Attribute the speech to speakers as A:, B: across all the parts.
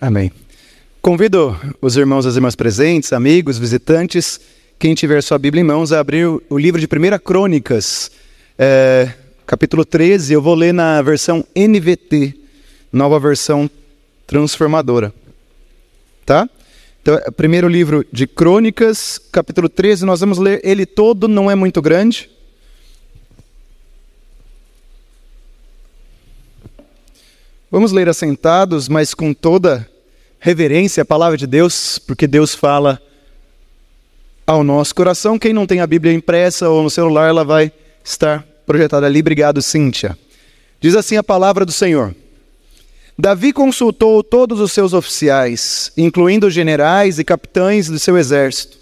A: Amém. Convido os irmãos e as irmãs presentes, amigos, visitantes, quem tiver sua Bíblia em mãos, a abrir o livro de 1 Crônicas, é, capítulo 13. Eu vou ler na versão NVT, nova versão transformadora. Tá? Então, é primeiro livro de Crônicas, capítulo 13, nós vamos ler ele todo, não é muito grande. Vamos ler assentados, mas com toda reverência à palavra de Deus, porque Deus fala ao nosso coração. Quem não tem a Bíblia impressa ou no celular, ela vai estar projetada ali. Obrigado, Cíntia. Diz assim a palavra do Senhor. Davi consultou todos os seus oficiais, incluindo generais e capitães do seu exército.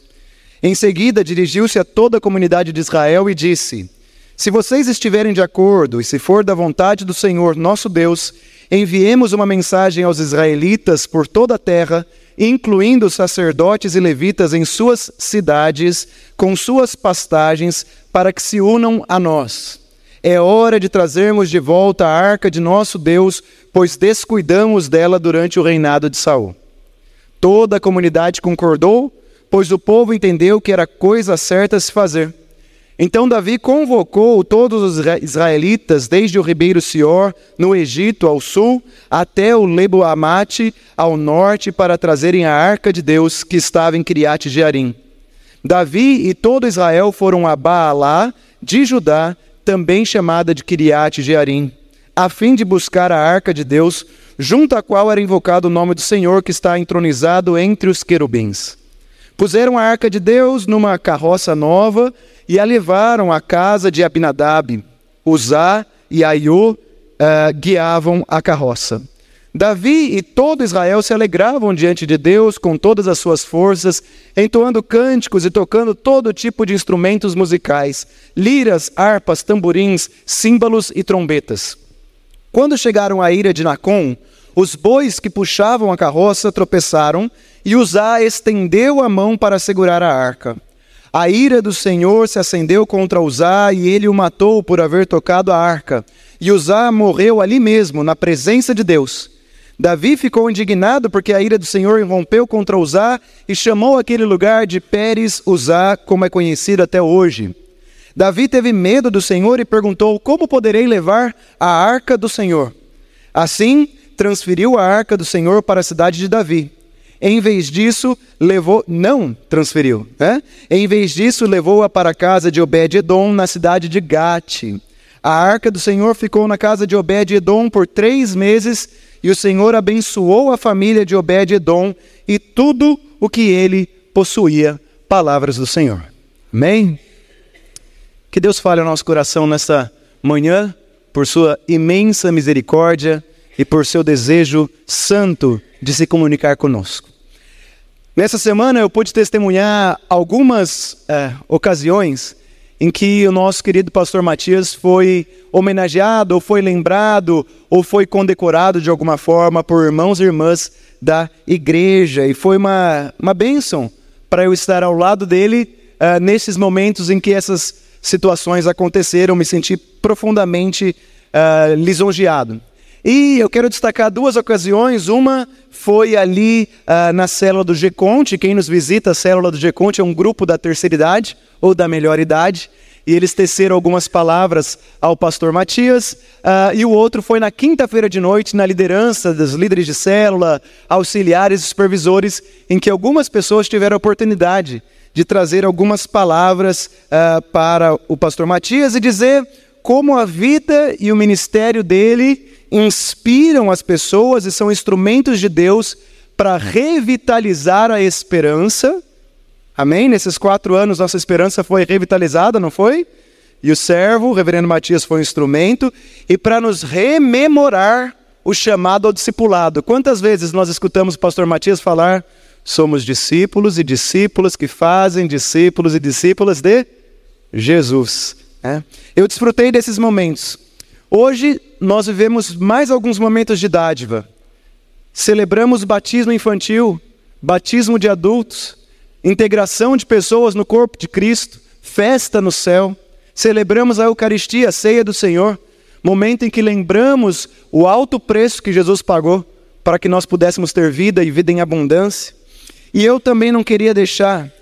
A: Em seguida, dirigiu-se a toda a comunidade de Israel e disse: Se vocês estiverem de acordo e se for da vontade do Senhor nosso Deus, enviemos uma mensagem aos israelitas por toda a terra, incluindo sacerdotes e levitas em suas cidades, com suas pastagens, para que se unam a nós. É hora de trazermos de volta a arca de nosso Deus, pois descuidamos dela durante o reinado de Saul. Toda a comunidade concordou, pois o povo entendeu que era coisa certa a se fazer. Então Davi convocou todos os israelitas, desde o ribeiro Sior, no Egito, ao sul, até o Lebo Amate, ao norte, para trazerem a arca de Deus que estava em Criate Jearim. Davi e todo Israel foram a Baalá, de Judá, também chamada de Criate Jearim, a fim de buscar a arca de Deus, junto à qual era invocado o nome do Senhor que está entronizado entre os querubins. Puseram a arca de Deus numa carroça nova e a levaram à casa de Abinadab. Uzá e Aiô uh, guiavam a carroça. Davi e todo Israel se alegravam diante de Deus com todas as suas forças, entoando cânticos e tocando todo tipo de instrumentos musicais, liras, harpas, tamborins, símbolos e trombetas. Quando chegaram à ira de Nacon, os bois que puxavam a carroça tropeçaram e Uzá estendeu a mão para segurar a arca. A ira do Senhor se acendeu contra Uzá e ele o matou por haver tocado a arca. E Uzá morreu ali mesmo, na presença de Deus. Davi ficou indignado porque a ira do Senhor irrompeu contra Uzá e chamou aquele lugar de Pérez Uzá, como é conhecido até hoje. Davi teve medo do Senhor e perguntou: Como poderei levar a arca do Senhor? Assim, transferiu a arca do Senhor para a cidade de Davi. Em vez disso, levou, não transferiu, né? Em vez disso, levou-a para a casa de Obed-edom, na cidade de Gate. A arca do Senhor ficou na casa de Obed-edom por três meses, e o Senhor abençoou a família de Obed-edom e tudo o que ele possuía. Palavras do Senhor. Amém? Que Deus fale ao nosso coração nesta manhã, por sua imensa misericórdia e por seu desejo santo de se comunicar conosco. Nessa semana eu pude testemunhar algumas é, ocasiões em que o nosso querido pastor Matias foi homenageado, ou foi lembrado, ou foi condecorado de alguma forma por irmãos e irmãs da igreja. E foi uma, uma bênção para eu estar ao lado dele uh, nesses momentos em que essas situações aconteceram, me senti profundamente uh, lisonjeado. E eu quero destacar duas ocasiões. Uma foi ali uh, na célula do G-Conte. Quem nos visita a célula do G-Conte é um grupo da terceira idade ou da melhor idade. E eles teceram algumas palavras ao pastor Matias. Uh, e o outro foi na quinta-feira de noite, na liderança dos líderes de célula, auxiliares e supervisores, em que algumas pessoas tiveram a oportunidade de trazer algumas palavras uh, para o pastor Matias e dizer como a vida e o ministério dele inspiram as pessoas e são instrumentos de Deus para revitalizar a esperança. Amém? Nesses quatro anos, nossa esperança foi revitalizada, não foi? E o servo, o reverendo Matias, foi um instrumento, e para nos rememorar o chamado ao discipulado. Quantas vezes nós escutamos o pastor Matias falar: somos discípulos e discípulas que fazem discípulos e discípulas de Jesus. É? Eu desfrutei desses momentos. Hoje nós vivemos mais alguns momentos de dádiva. Celebramos batismo infantil, batismo de adultos, integração de pessoas no corpo de Cristo, festa no céu. Celebramos a Eucaristia, a ceia do Senhor, momento em que lembramos o alto preço que Jesus pagou para que nós pudéssemos ter vida e vida em abundância. E eu também não queria deixar de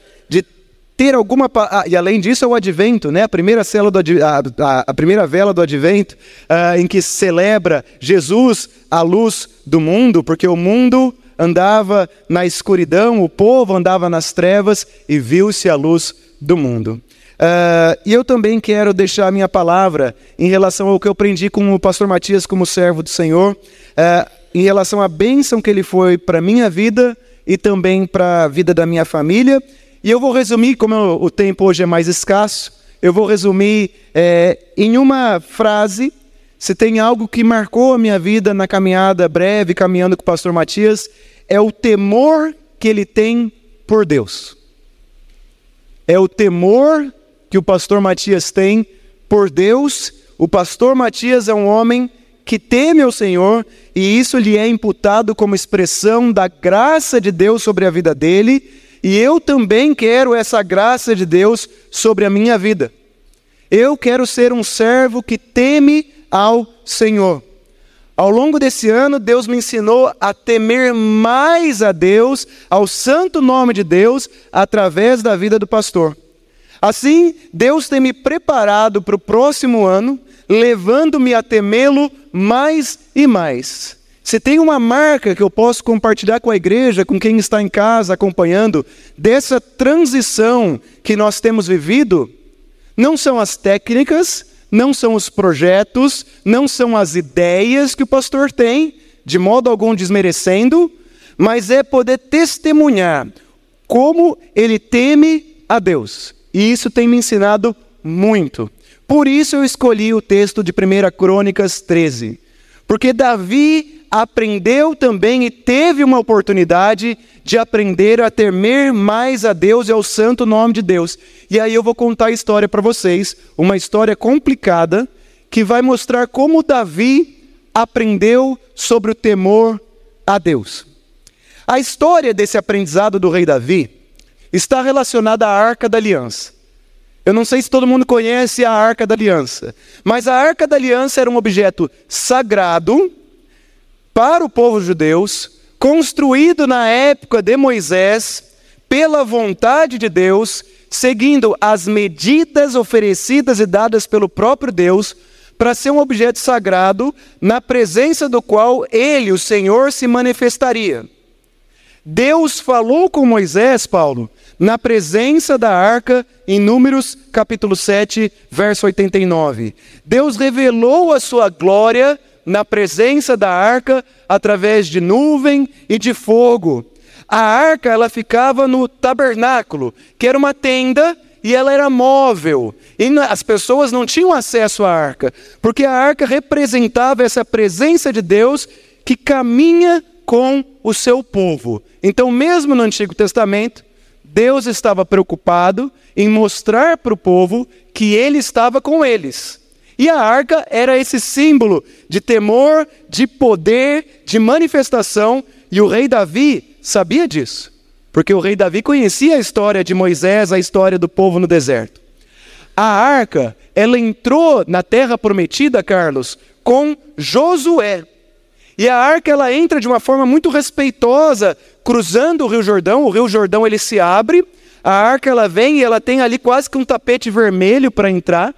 A: ter alguma. Ah, e além disso é o advento, né? a, primeira célula do, a, a, a primeira vela do advento, uh, em que celebra Jesus, a luz do mundo, porque o mundo andava na escuridão, o povo andava nas trevas e viu-se a luz do mundo. Uh, e eu também quero deixar a minha palavra em relação ao que eu aprendi com o pastor Matias como servo do Senhor, uh, em relação à bênção que ele foi para a minha vida e também para a vida da minha família. E eu vou resumir, como o tempo hoje é mais escasso, eu vou resumir é, em uma frase. Se tem algo que marcou a minha vida na caminhada breve, caminhando com o pastor Matias, é o temor que ele tem por Deus. É o temor que o pastor Matias tem por Deus. O pastor Matias é um homem que teme ao Senhor e isso lhe é imputado como expressão da graça de Deus sobre a vida dele, e eu também quero essa graça de Deus sobre a minha vida. Eu quero ser um servo que teme ao Senhor. Ao longo desse ano, Deus me ensinou a temer mais a Deus, ao santo nome de Deus, através da vida do pastor. Assim, Deus tem me preparado para o próximo ano, levando-me a temê-lo mais e mais. Se tem uma marca que eu posso compartilhar com a igreja, com quem está em casa acompanhando, dessa transição que nós temos vivido, não são as técnicas, não são os projetos, não são as ideias que o pastor tem, de modo algum desmerecendo, mas é poder testemunhar como ele teme a Deus. E isso tem me ensinado muito. Por isso eu escolhi o texto de 1 Crônicas 13. Porque Davi aprendeu também e teve uma oportunidade de aprender a temer mais a Deus e ao santo nome de Deus. E aí eu vou contar a história para vocês, uma história complicada que vai mostrar como Davi aprendeu sobre o temor a Deus. A história desse aprendizado do rei Davi está relacionada à Arca da Aliança. Eu não sei se todo mundo conhece a Arca da Aliança, mas a Arca da Aliança era um objeto sagrado para o povo judeus, construído na época de Moisés, pela vontade de Deus, seguindo as medidas oferecidas e dadas pelo próprio Deus, para ser um objeto sagrado, na presença do qual ele, o Senhor, se manifestaria. Deus falou com Moisés, Paulo, na presença da arca, em Números capítulo 7, verso 89. Deus revelou a sua glória na presença da arca através de nuvem e de fogo. A arca ela ficava no tabernáculo, que era uma tenda e ela era móvel. E as pessoas não tinham acesso à arca, porque a arca representava essa presença de Deus que caminha com o seu povo. Então, mesmo no Antigo Testamento, Deus estava preocupado em mostrar para o povo que ele estava com eles. E a arca era esse símbolo de temor, de poder, de manifestação, e o rei Davi sabia disso, porque o rei Davi conhecia a história de Moisés, a história do povo no deserto. A arca, ela entrou na terra prometida, Carlos, com Josué. E a arca ela entra de uma forma muito respeitosa, cruzando o Rio Jordão. O Rio Jordão ele se abre, a arca ela vem e ela tem ali quase que um tapete vermelho para entrar,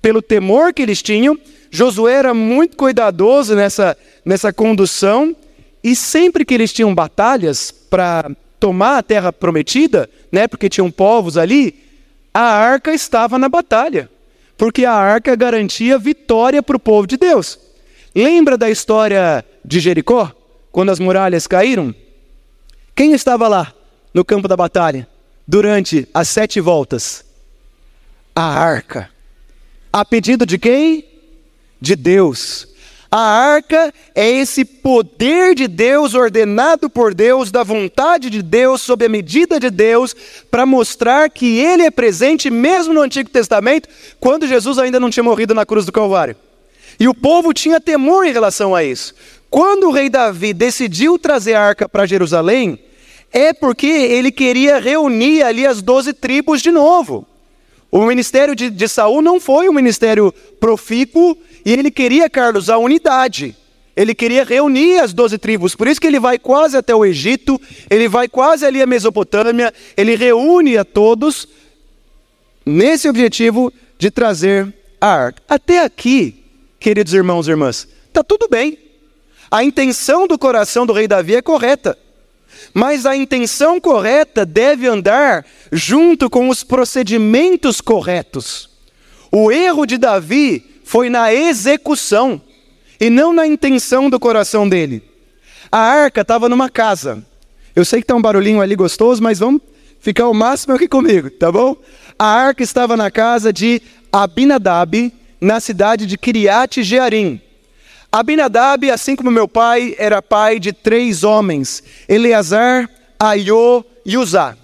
A: pelo temor que eles tinham. Josué era muito cuidadoso nessa, nessa condução, e sempre que eles tinham batalhas para tomar a terra prometida, né, porque tinham povos ali, a arca estava na batalha, porque a arca garantia vitória para o povo de Deus. Lembra da história de Jericó, quando as muralhas caíram? Quem estava lá no campo da batalha durante as sete voltas? A arca. A pedido de quem? De Deus. A arca é esse poder de Deus, ordenado por Deus, da vontade de Deus, sob a medida de Deus, para mostrar que Ele é presente mesmo no Antigo Testamento, quando Jesus ainda não tinha morrido na cruz do Calvário. E o povo tinha temor em relação a isso. Quando o rei Davi decidiu trazer a arca para Jerusalém, é porque ele queria reunir ali as doze tribos de novo. O ministério de, de Saul não foi um ministério profícuo e ele queria, Carlos, a unidade. Ele queria reunir as doze tribos, por isso que ele vai quase até o Egito, ele vai quase ali à Mesopotâmia, ele reúne a todos nesse objetivo de trazer a arca. Até aqui, queridos irmãos e irmãs, está tudo bem. A intenção do coração do rei Davi é correta. Mas a intenção correta deve andar junto com os procedimentos corretos. O erro de Davi foi na execução e não na intenção do coração dele. A arca estava numa casa. Eu sei que está um barulhinho ali gostoso, mas vamos ficar o máximo aqui comigo, tá bom? A arca estava na casa de Abinadab, na cidade de Kiriat Jearim. Abinadab, assim como meu pai, era pai de três homens: Eleazar, Aiô e Uzá.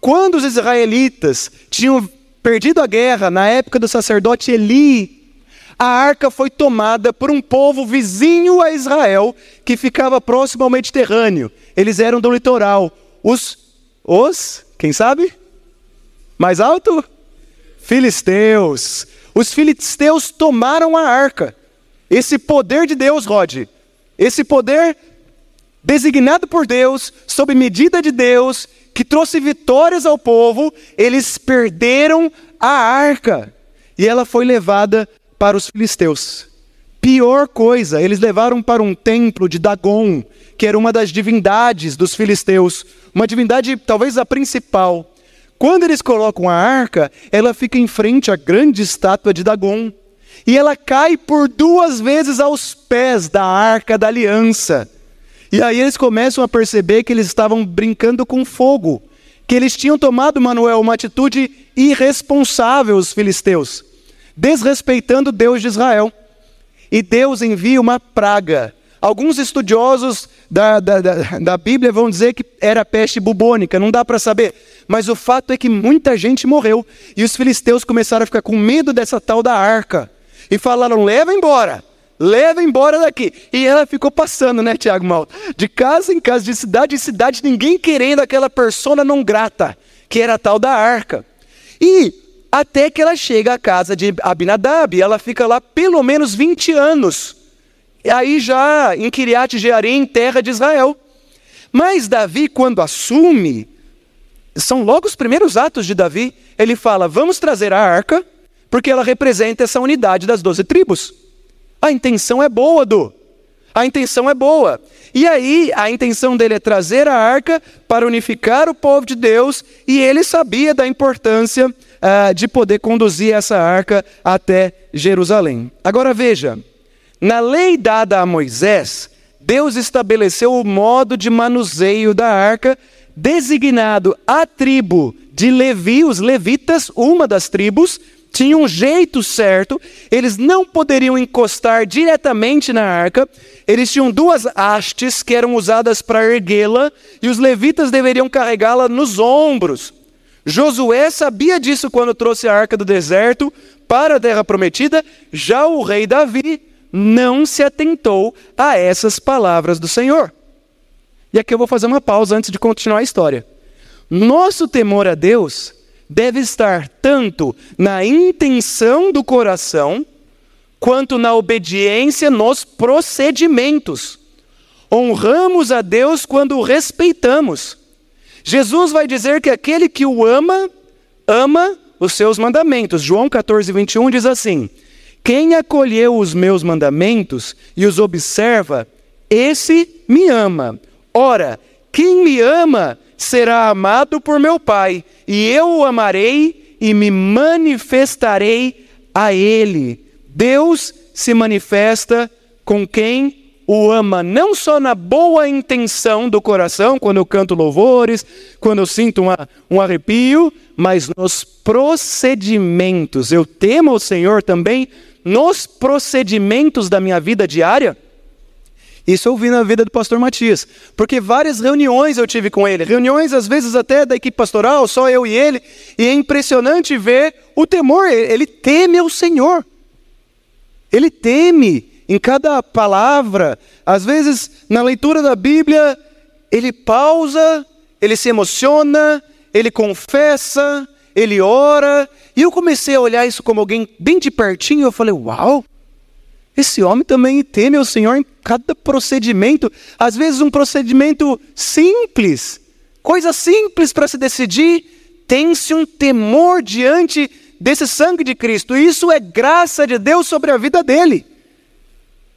A: Quando os israelitas tinham perdido a guerra, na época do sacerdote Eli, a arca foi tomada por um povo vizinho a Israel, que ficava próximo ao Mediterrâneo. Eles eram do litoral. Os, os, quem sabe? Mais alto? Filisteus. Os filisteus tomaram a arca. Esse poder de Deus, Rod, esse poder designado por Deus, sob medida de Deus, que trouxe vitórias ao povo, eles perderam a arca e ela foi levada para os filisteus. Pior coisa, eles levaram para um templo de Dagon, que era uma das divindades dos filisteus, uma divindade talvez a principal. Quando eles colocam a arca, ela fica em frente à grande estátua de Dagon e ela cai por duas vezes aos pés da arca da aliança. E aí eles começam a perceber que eles estavam brincando com fogo, que eles tinham tomado, Manuel, uma atitude irresponsável, os filisteus, desrespeitando Deus de Israel. E Deus envia uma praga. Alguns estudiosos da, da, da, da Bíblia vão dizer que era peste bubônica, não dá para saber. Mas o fato é que muita gente morreu. E os filisteus começaram a ficar com medo dessa tal da arca e falaram: leva embora, leva embora daqui. E ela ficou passando, né, Tiago Mal? De casa em casa, de cidade em cidade, ninguém querendo aquela persona não grata, que era a tal da arca. E até que ela chega à casa de Abinadab, ela fica lá pelo menos 20 anos. E aí já em Kiriat Jearim, terra de Israel. Mas Davi, quando assume, são logo os primeiros atos de Davi, ele fala: vamos trazer a arca porque ela representa essa unidade das doze tribos. A intenção é boa, do. A intenção é boa. E aí, a intenção dele é trazer a arca para unificar o povo de Deus, e ele sabia da importância uh, de poder conduzir essa arca até Jerusalém. Agora veja, na lei dada a Moisés, Deus estabeleceu o modo de manuseio da arca, designado a tribo de Levi, os levitas, uma das tribos, tinha um jeito certo, eles não poderiam encostar diretamente na arca, eles tinham duas hastes que eram usadas para erguê-la, e os levitas deveriam carregá-la nos ombros. Josué sabia disso quando trouxe a arca do deserto para a terra prometida, já o rei Davi não se atentou a essas palavras do Senhor. E aqui eu vou fazer uma pausa antes de continuar a história. Nosso temor a Deus deve estar tanto na intenção do coração, quanto na obediência nos procedimentos. Honramos a Deus quando o respeitamos. Jesus vai dizer que aquele que o ama, ama os seus mandamentos. João 14, 21 diz assim: Quem acolheu os meus mandamentos e os observa, esse me ama. Ora, quem me ama será amado por meu Pai, e eu o amarei e me manifestarei a ele. Deus se manifesta com quem o ama, não só na boa intenção do coração, quando eu canto louvores, quando eu sinto uma, um arrepio, mas nos procedimentos. Eu temo o Senhor também nos procedimentos da minha vida diária. Isso eu vi na vida do pastor Matias, porque várias reuniões eu tive com ele, reuniões às vezes até da equipe pastoral, só eu e ele, e é impressionante ver o temor, ele teme ao Senhor. Ele teme em cada palavra, às vezes na leitura da Bíblia, ele pausa, ele se emociona, ele confessa, ele ora, e eu comecei a olhar isso como alguém bem de pertinho, eu falei: "Uau! Esse homem também teme ao Senhor em cada procedimento, às vezes um procedimento simples, coisa simples para se decidir, tem-se um temor diante desse sangue de Cristo. Isso é graça de Deus sobre a vida dele.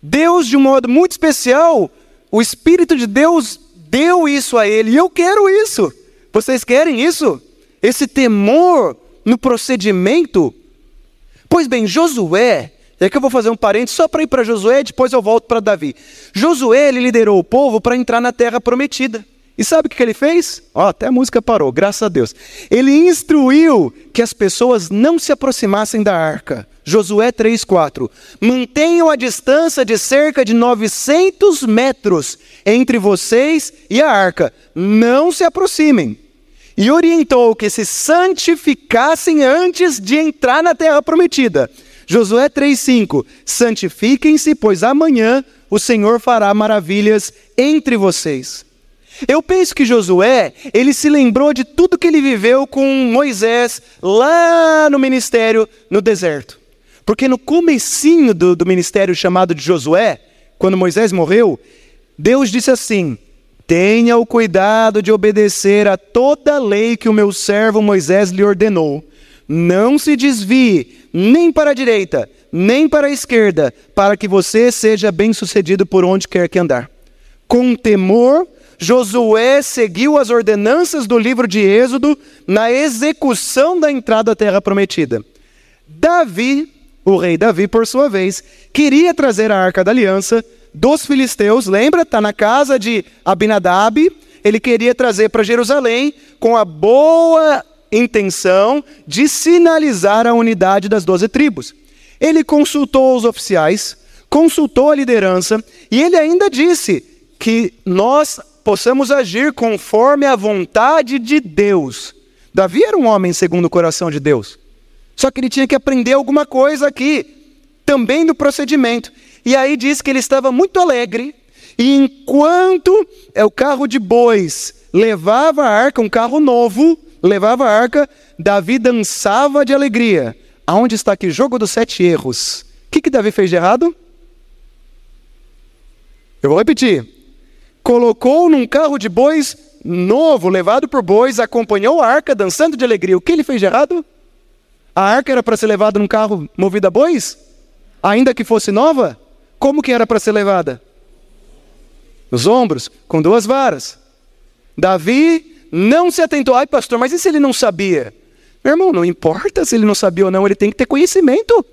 A: Deus, de um modo muito especial, o Espírito de Deus deu isso a ele, e eu quero isso. Vocês querem isso? Esse temor no procedimento? Pois bem, Josué e aqui eu vou fazer um parênteses só para ir para Josué, depois eu volto para Davi. Josué ele liderou o povo para entrar na terra prometida. E sabe o que ele fez? Ó, oh, até a música parou, graças a Deus. Ele instruiu que as pessoas não se aproximassem da arca. Josué 3,4. Mantenham a distância de cerca de 900 metros entre vocês e a arca. Não se aproximem. E orientou que se santificassem antes de entrar na terra prometida. Josué 3,5: Santifiquem-se, pois amanhã o Senhor fará maravilhas entre vocês. Eu penso que Josué, ele se lembrou de tudo que ele viveu com Moisés lá no ministério no deserto. Porque no comecinho do, do ministério chamado de Josué, quando Moisés morreu, Deus disse assim: Tenha o cuidado de obedecer a toda a lei que o meu servo Moisés lhe ordenou. Não se desvie nem para a direita, nem para a esquerda, para que você seja bem-sucedido por onde quer que andar. Com temor, Josué seguiu as ordenanças do livro de Êxodo na execução da entrada à terra prometida. Davi, o rei Davi, por sua vez, queria trazer a arca da aliança dos filisteus, lembra? Está na casa de Abinadab. Ele queria trazer para Jerusalém com a boa intenção de sinalizar a unidade das doze tribos. Ele consultou os oficiais, consultou a liderança e ele ainda disse que nós possamos agir conforme a vontade de Deus. Davi era um homem segundo o coração de Deus. Só que ele tinha que aprender alguma coisa aqui, também do procedimento. E aí diz que ele estava muito alegre, e enquanto é o carro de bois levava a arca, um carro novo, levava a arca, Davi dançava de alegria. Aonde está aqui? Jogo dos sete erros. O que, que Davi fez de errado? Eu vou repetir. Colocou num carro de bois novo, levado por bois, acompanhou a arca dançando de alegria. O que ele fez de errado? A arca era para ser levada num carro movido a bois? Ainda que fosse nova? Como que era para ser levada? Nos ombros, com duas varas. Davi não se atentou. Ai, pastor, mas e se ele não sabia? Meu irmão, não importa se ele não sabia ou não, ele tem que ter conhecimento.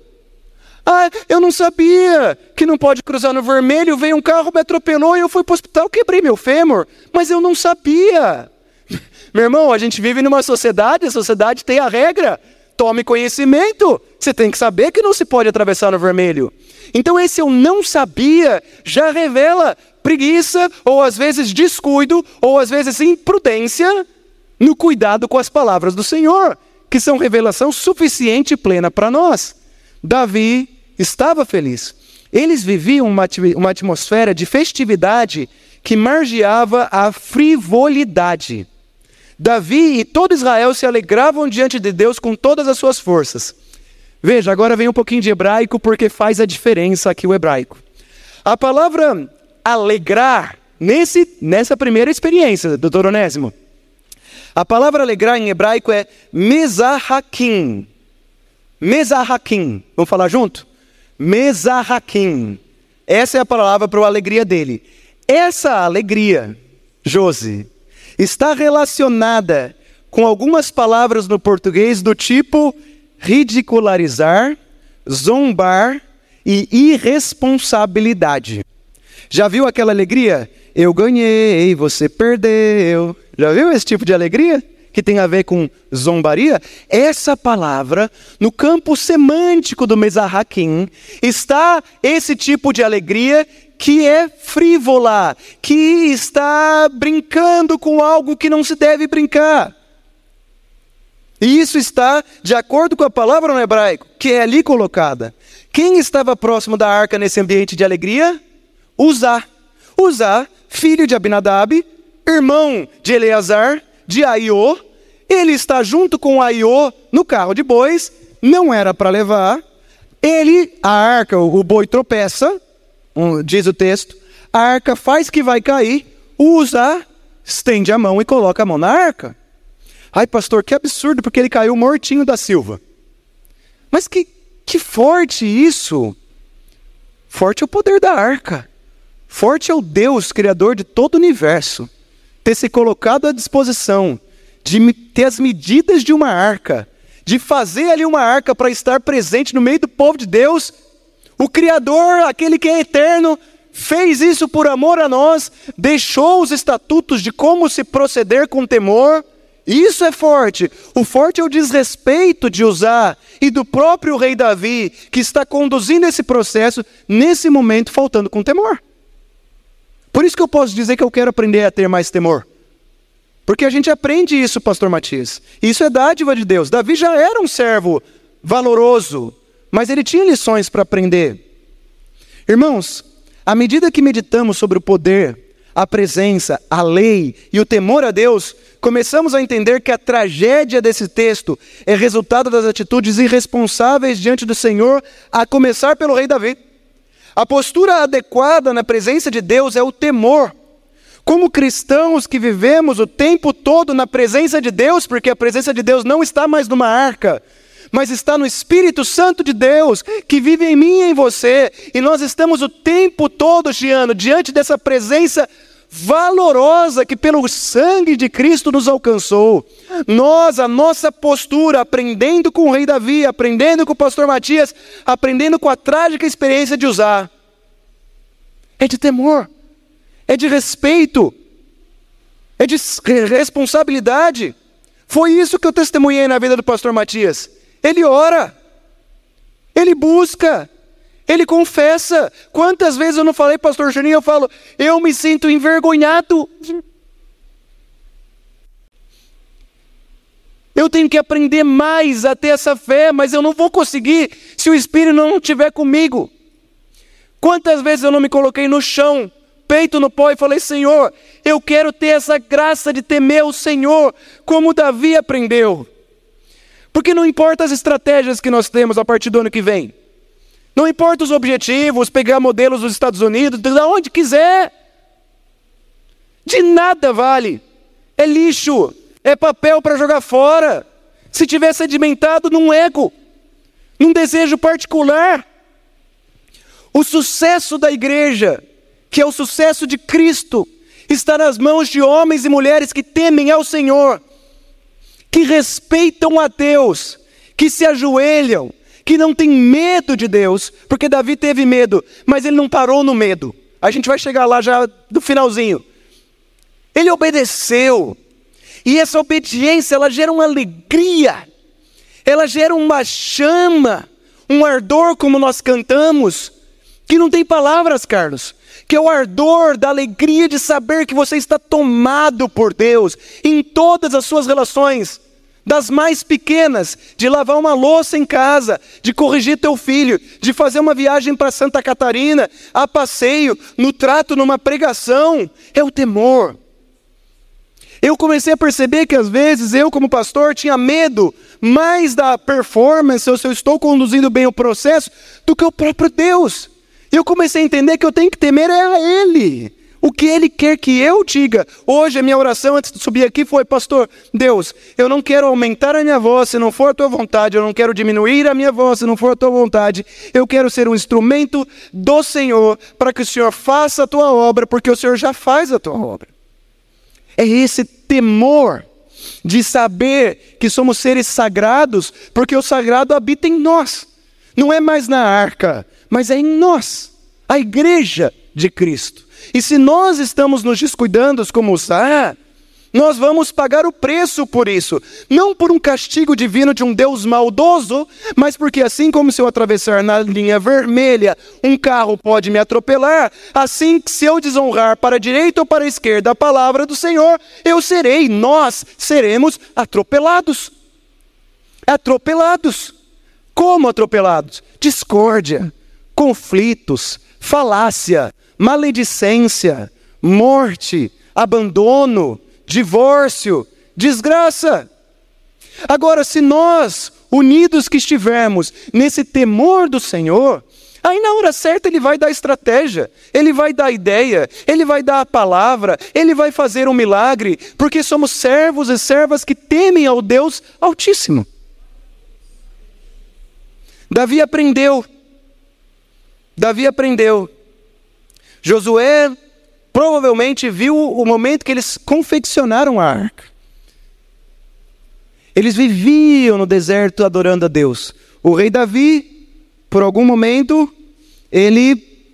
A: Ah, eu não sabia que não pode cruzar no vermelho, veio um carro, me atropelou e eu fui para o hospital, quebrei meu fêmur, mas eu não sabia. Meu irmão, a gente vive numa sociedade, a sociedade tem a regra. Tome conhecimento. Você tem que saber que não se pode atravessar no vermelho. Então, esse eu não sabia já revela preguiça, ou às vezes descuido, ou às vezes imprudência no cuidado com as palavras do Senhor, que são revelação suficiente e plena para nós. Davi estava feliz. Eles viviam uma, atmosfera de festividade que margeava a frivolidade. Davi e todo Israel se alegravam diante de Deus com todas as suas forças. Veja, agora vem um pouquinho de hebraico, porque faz a diferença aqui o hebraico. A palavra alegrar nesse, nessa primeira experiência, doutor Onésimo. A palavra alegrar em hebraico é mesahakim. Mesahakim. Vamos falar junto? Mesahakim. Essa é a palavra para a alegria dele. Essa alegria, Josi, está relacionada com algumas palavras no português do tipo ridicularizar, zombar e irresponsabilidade. Já viu aquela alegria? Eu ganhei, você perdeu. Já viu esse tipo de alegria? Que tem a ver com zombaria? Essa palavra, no campo semântico do Mezarraquim, está esse tipo de alegria que é frívola, que está brincando com algo que não se deve brincar. E isso está de acordo com a palavra no hebraico, que é ali colocada. Quem estava próximo da arca nesse ambiente de alegria? Uzá. Uzá, filho de Abinadab, irmão de Eleazar, de Aiô, ele está junto com Aiô no carro de bois, não era para levar. Ele, a arca, o boi tropeça, diz o texto, a arca faz que vai cair, usa, estende a mão e coloca a mão na arca. Ai, pastor, que absurdo, porque ele caiu mortinho da Silva. Mas que, que forte isso! Forte é o poder da arca. Forte é o Deus, Criador de todo o universo, ter se colocado à disposição de ter as medidas de uma arca, de fazer ali uma arca para estar presente no meio do povo de Deus. O Criador, aquele que é eterno, fez isso por amor a nós, deixou os estatutos de como se proceder com temor. Isso é forte. O forte é o desrespeito de usar e do próprio rei Davi, que está conduzindo esse processo nesse momento, faltando com temor. Por isso que eu posso dizer que eu quero aprender a ter mais temor. Porque a gente aprende isso, pastor Matias. Isso é dádiva de Deus. Davi já era um servo valoroso, mas ele tinha lições para aprender. Irmãos, à medida que meditamos sobre o poder, a presença, a lei e o temor a Deus, começamos a entender que a tragédia desse texto é resultado das atitudes irresponsáveis diante do Senhor, a começar pelo rei Davi. A postura adequada na presença de Deus é o temor. Como cristãos que vivemos o tempo todo na presença de Deus, porque a presença de Deus não está mais numa arca, mas está no Espírito Santo de Deus, que vive em mim e em você, e nós estamos o tempo todo, Giano, diante dessa presença valorosa que pelo sangue de Cristo nos alcançou. Nós, a nossa postura, aprendendo com o rei Davi, aprendendo com o pastor Matias, aprendendo com a trágica experiência de usar, é de temor, é de respeito, é de responsabilidade. Foi isso que eu testemunhei na vida do pastor Matias. Ele ora, ele busca, ele confessa. Quantas vezes eu não falei, pastor Juninho, eu falo, eu me sinto envergonhado. Eu tenho que aprender mais a ter essa fé, mas eu não vou conseguir se o Espírito não estiver comigo. Quantas vezes eu não me coloquei no chão, peito no pó e falei: Senhor, eu quero ter essa graça de temer o Senhor, como Davi aprendeu. Porque não importa as estratégias que nós temos a partir do ano que vem. Não importa os objetivos, pegar modelos dos Estados Unidos, de onde quiser. De nada vale. É lixo, é papel para jogar fora. Se tiver sedimentado num ego, num desejo particular. O sucesso da igreja, que é o sucesso de Cristo, está nas mãos de homens e mulheres que temem ao Senhor, que respeitam a Deus, que se ajoelham, que não tem medo de Deus, porque Davi teve medo, mas ele não parou no medo. A gente vai chegar lá já do finalzinho. Ele obedeceu. E essa obediência, ela gera uma alegria. Ela gera uma chama, um ardor como nós cantamos, que não tem palavras, Carlos. Que é o ardor da alegria de saber que você está tomado por Deus em todas as suas relações das mais pequenas, de lavar uma louça em casa, de corrigir teu filho, de fazer uma viagem para Santa Catarina, a passeio, no trato, numa pregação, é o temor. Eu comecei a perceber que às vezes eu, como pastor, tinha medo mais da performance, ou se eu estou conduzindo bem o processo, do que o próprio Deus. Eu comecei a entender que eu tenho que temer a Ele. O que Ele quer que eu diga. Hoje, a minha oração antes de subir aqui foi: Pastor, Deus, eu não quero aumentar a minha voz se não for a tua vontade, eu não quero diminuir a minha voz se não for a tua vontade. Eu quero ser um instrumento do Senhor para que o Senhor faça a tua obra, porque o Senhor já faz a tua obra. É esse temor de saber que somos seres sagrados, porque o sagrado habita em nós. Não é mais na arca, mas é em nós, a igreja de Cristo. E se nós estamos nos descuidando como usar, nós vamos pagar o preço por isso. Não por um castigo divino de um Deus maldoso, mas porque assim como se eu atravessar na linha vermelha, um carro pode me atropelar, assim que se eu desonrar para a direita ou para a esquerda a palavra do Senhor, eu serei, nós seremos atropelados. Atropelados. Como atropelados? Discórdia, conflitos, falácia, maledicência, morte, abandono, divórcio, desgraça. Agora, se nós, unidos que estivermos nesse temor do Senhor, aí na hora certa ele vai dar estratégia, ele vai dar ideia, ele vai dar a palavra, ele vai fazer um milagre, porque somos servos e servas que temem ao Deus Altíssimo. Davi aprendeu. Davi aprendeu. Josué provavelmente viu o momento que eles confeccionaram a arca. Eles viviam no deserto adorando a Deus. O rei Davi, por algum momento, ele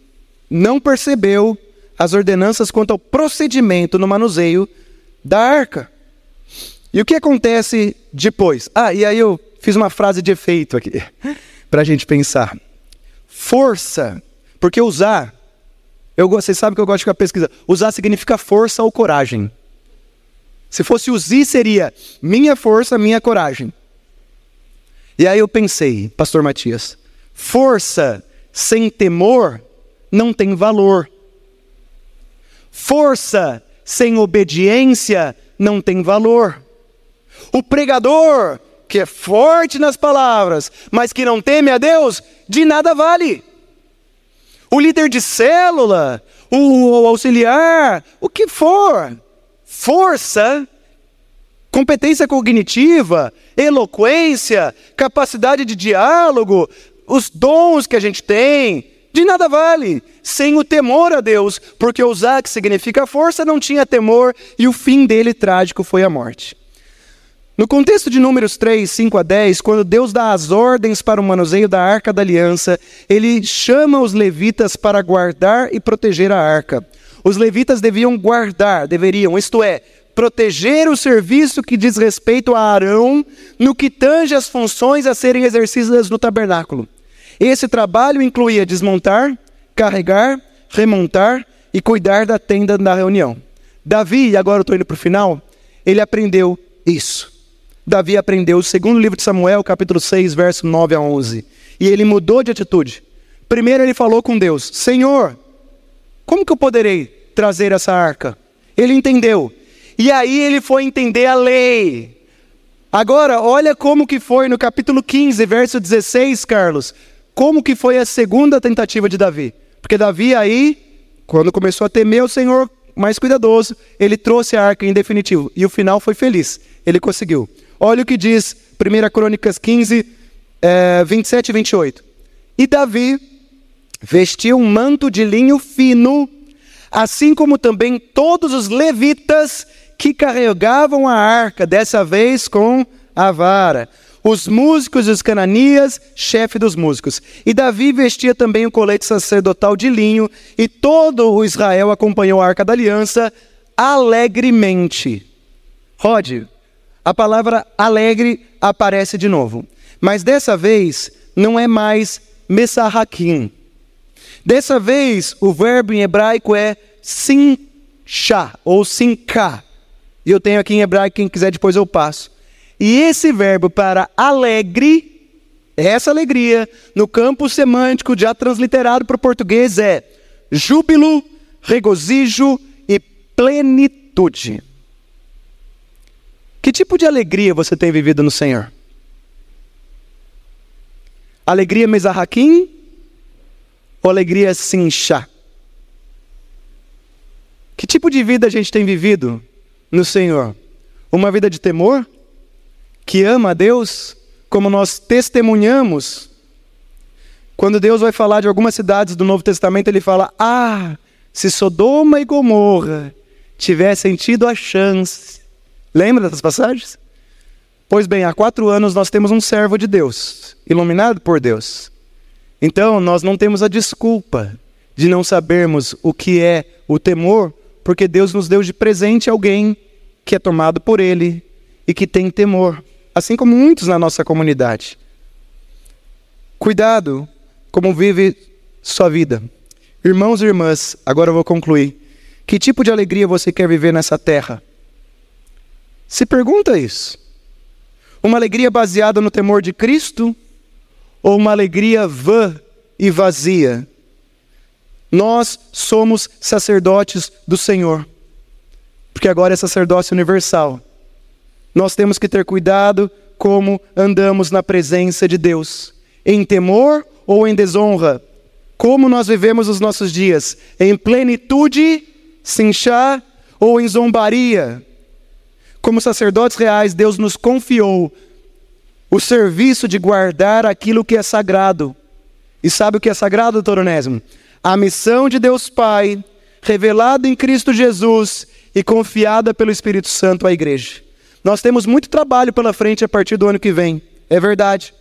A: não percebeu as ordenanças quanto ao procedimento no manuseio da arca. E o que acontece depois? Ah, e aí eu fiz uma frase de efeito aqui, para a gente pensar. Força, porque usar, eu, vocês sabem que eu gosto de ficar pesquisando. Usar significa força ou coragem. Se fosse Uzi, seria minha força, minha coragem. E aí eu pensei, Pastor Matias, força sem temor não tem valor. Força sem obediência não tem valor. O pregador, que é forte nas palavras, mas que não teme a Deus, de nada vale. O líder de célula, o auxiliar, o que for, força, competência cognitiva, eloquência, capacidade de diálogo, os dons que a gente tem, de nada vale, sem o temor a Deus, porque usar que significa força não tinha temor e o fim dele trágico foi a morte. No contexto de Números 3, 5 a 10, quando Deus dá as ordens para o manuseio da arca da aliança, ele chama os levitas para guardar e proteger a arca. Os levitas deviam guardar, deveriam, isto é, proteger o serviço que diz respeito a Arão no que tange as funções a serem exercidas no tabernáculo. Esse trabalho incluía desmontar, carregar, remontar e cuidar da tenda da reunião. Davi, agora eu estou indo para o final, ele aprendeu isso. Davi aprendeu o segundo livro de Samuel, capítulo 6, verso 9 a 11. E ele mudou de atitude. Primeiro ele falou com Deus: Senhor, como que eu poderei trazer essa arca? Ele entendeu. E aí ele foi entender a lei. Agora, olha como que foi no capítulo 15, verso 16, Carlos. Como que foi a segunda tentativa de Davi? Porque Davi aí, quando começou a temer o Senhor mais cuidadoso, ele trouxe a arca em definitivo. E o final foi feliz. Ele conseguiu. Olha o que diz 1 Crônicas 15, é, 27 e 28. E Davi vestiu um manto de linho fino, assim como também todos os levitas que carregavam a arca, dessa vez com a vara. Os músicos e os cananias, chefe dos músicos. E Davi vestia também o colete sacerdotal de linho, e todo o Israel acompanhou a arca da aliança alegremente. Rod, a palavra alegre aparece de novo. Mas dessa vez não é mais mesarrakim. Dessa vez o verbo em hebraico é sinchá ou sinká. E eu tenho aqui em hebraico, quem quiser depois eu passo. E esse verbo para alegre, essa alegria, no campo semântico já transliterado para o português é júbilo, regozijo e plenitude. Que tipo de alegria você tem vivido no Senhor? Alegria mesarraquim ou alegria sinchá? Que tipo de vida a gente tem vivido no Senhor? Uma vida de temor? Que ama a Deus? Como nós testemunhamos? Quando Deus vai falar de algumas cidades do Novo Testamento, ele fala: Ah, se Sodoma e Gomorra tivessem tido a chance. Lembra dessas passagens? Pois bem, há quatro anos nós temos um servo de Deus, iluminado por Deus. Então, nós não temos a desculpa de não sabermos o que é o temor, porque Deus nos deu de presente alguém que é tomado por Ele e que tem temor, assim como muitos na nossa comunidade. Cuidado como vive sua vida. Irmãos e irmãs, agora eu vou concluir. Que tipo de alegria você quer viver nessa terra? Se pergunta isso. Uma alegria baseada no temor de Cristo ou uma alegria vã e vazia? Nós somos sacerdotes do Senhor, porque agora é sacerdócio universal. Nós temos que ter cuidado como andamos na presença de Deus, em temor ou em desonra, como nós vivemos os nossos dias, em plenitude, sinchá ou em zombaria. Como sacerdotes reais, Deus nos confiou o serviço de guardar aquilo que é sagrado. E sabe o que é sagrado, doutor Onésimo? A missão de Deus Pai, revelada em Cristo Jesus e confiada pelo Espírito Santo à igreja. Nós temos muito trabalho pela frente a partir do ano que vem, é verdade.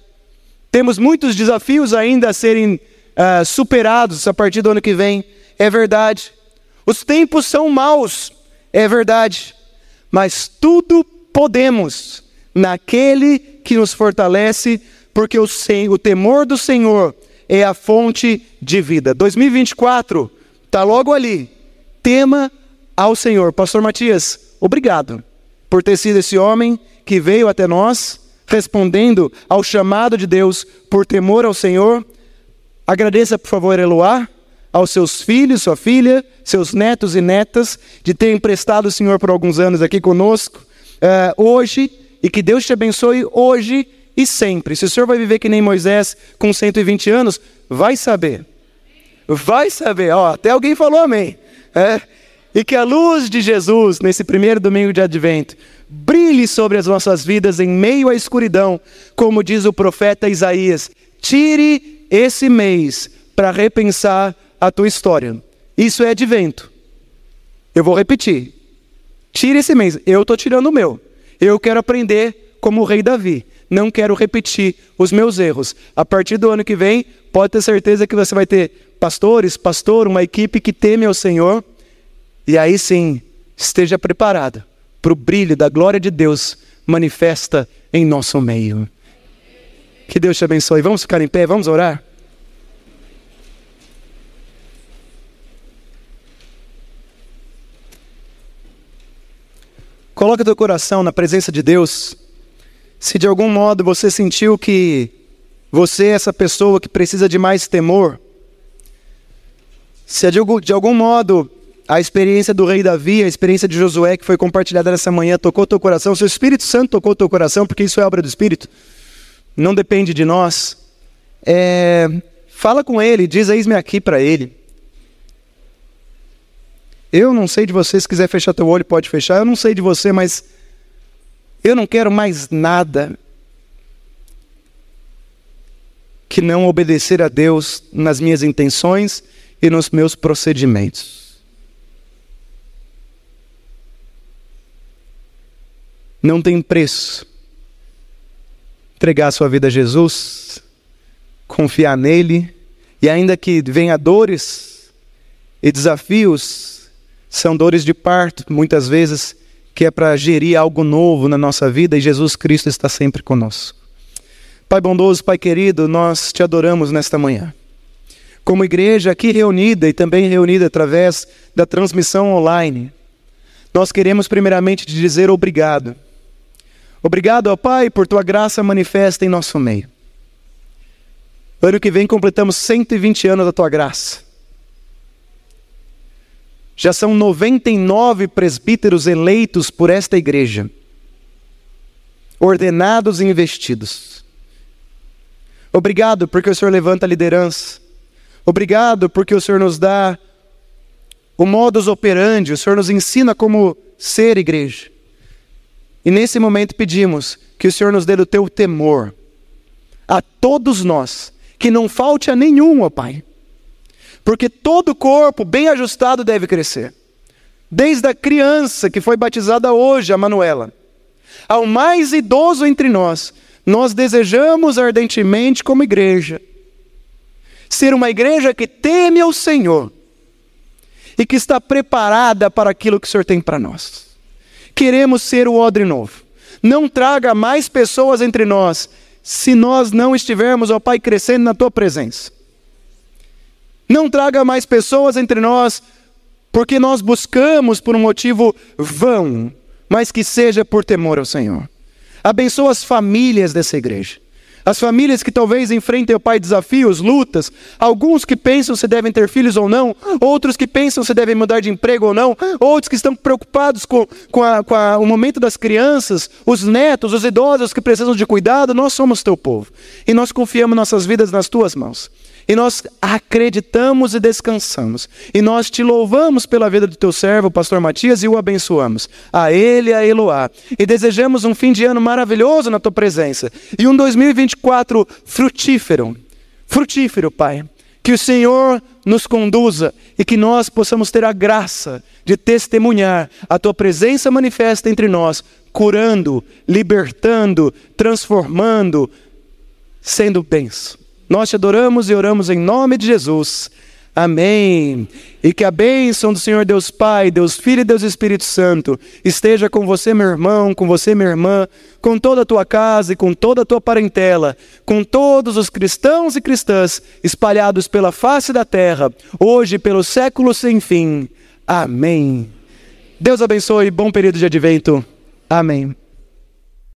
A: Temos muitos desafios ainda a serem uh, superados a partir do ano que vem, é verdade. Os tempos são maus, é verdade. Mas tudo podemos naquele que nos fortalece, porque o, o temor do Senhor é a fonte de vida. 2024 está logo ali. Tema ao Senhor. Pastor Matias, obrigado por ter sido esse homem que veio até nós, respondendo ao chamado de Deus por temor ao Senhor. Agradeça, por favor, Eloá, aos seus filhos, sua filha, seus netos e netas, de ter emprestado o Senhor por alguns anos aqui conosco, uh, hoje, e que Deus te abençoe hoje e sempre. Se o senhor vai viver que nem Moisés com 120 anos, vai saber. Vai saber. Ó, até alguém falou amém. É, e que a luz de Jesus, nesse primeiro domingo de advento, brilhe sobre as nossas vidas em meio à escuridão, como diz o profeta Isaías. Tire esse mês para repensar a tua história. Isso é advento. Eu vou repetir. Tire esse mês. Eu estou tirando o meu. Eu quero aprender como o rei Davi. Não quero repetir os meus erros. A partir do ano que vem, pode ter certeza que você vai ter pastores, pastor, uma equipe que teme ao Senhor e aí sim, esteja preparado para o brilho da glória de Deus manifesta em nosso meio. Que Deus te abençoe. Vamos ficar em pé, vamos orar? Coloque teu coração na presença de Deus. Se de algum modo você sentiu que você é essa pessoa que precisa de mais temor, se de algum, de algum modo a experiência do rei Davi, a experiência de Josué que foi compartilhada nessa manhã, tocou teu coração, seu Espírito Santo tocou teu coração, porque isso é obra do Espírito, não depende de nós. É, fala com ele, diz: Eis-me aqui para ele. Eu não sei de você, se quiser fechar teu olho, pode fechar. Eu não sei de você, mas eu não quero mais nada que não obedecer a Deus nas minhas intenções e nos meus procedimentos. Não tem preço. Entregar a sua vida a Jesus, confiar nele, e ainda que venha dores e desafios, são dores de parto, muitas vezes, que é para gerir algo novo na nossa vida e Jesus Cristo está sempre conosco. Pai bondoso, Pai querido, nós te adoramos nesta manhã. Como igreja aqui reunida e também reunida através da transmissão online, nós queremos primeiramente te dizer obrigado Obrigado, ó Pai, por tua graça manifesta em nosso meio. Ano que vem completamos 120 anos da tua graça. Já são 99 presbíteros eleitos por esta igreja, ordenados e investidos. Obrigado porque o Senhor levanta a liderança. Obrigado porque o Senhor nos dá o modus operandi, o Senhor nos ensina como ser igreja. E nesse momento pedimos que o Senhor nos dê o teu temor a todos nós, que não falte a nenhum, ó Pai. Porque todo corpo bem ajustado deve crescer. Desde a criança que foi batizada hoje, a Manuela, ao mais idoso entre nós, nós desejamos ardentemente, como igreja, ser uma igreja que teme ao Senhor e que está preparada para aquilo que o Senhor tem para nós. Queremos ser o odre novo. Não traga mais pessoas entre nós se nós não estivermos, ó Pai, crescendo na tua presença. Não traga mais pessoas entre nós porque nós buscamos por um motivo vão, mas que seja por temor ao Senhor. Abençoa as famílias dessa igreja. as famílias que talvez enfrentem, ó Pai, desafios, lutas, alguns que pensam se devem ter filhos ou não, outros que pensam se devem mudar de emprego ou não, outros que estão preocupados com, com, a, com a, o momento das crianças, os netos, os idosos que precisam de cuidado, nós somos teu povo e nós confiamos nossas vidas nas tuas mãos. E nós acreditamos e descansamos. E nós te louvamos pela vida do teu servo, pastor Matias, e o abençoamos. A ele e a Eloá. E desejamos um fim de ano maravilhoso na tua presença. E um 2024 frutífero. Frutífero, Pai. Que o Senhor nos conduza e que nós possamos ter a graça de testemunhar a tua presença manifesta entre nós, curando, libertando, transformando, sendo bênção. Nós te adoramos e oramos em nome de Jesus. Amém. E que a bênção do Senhor Deus Pai, Deus Filho e Deus Espírito Santo esteja com você, meu irmão, com você, minha irmã, com toda a tua casa e com toda a tua parentela, com todos os cristãos e cristãs espalhados pela face da terra, hoje pelos séculos sem fim. Amém. Deus abençoe, bom período de advento. Amém.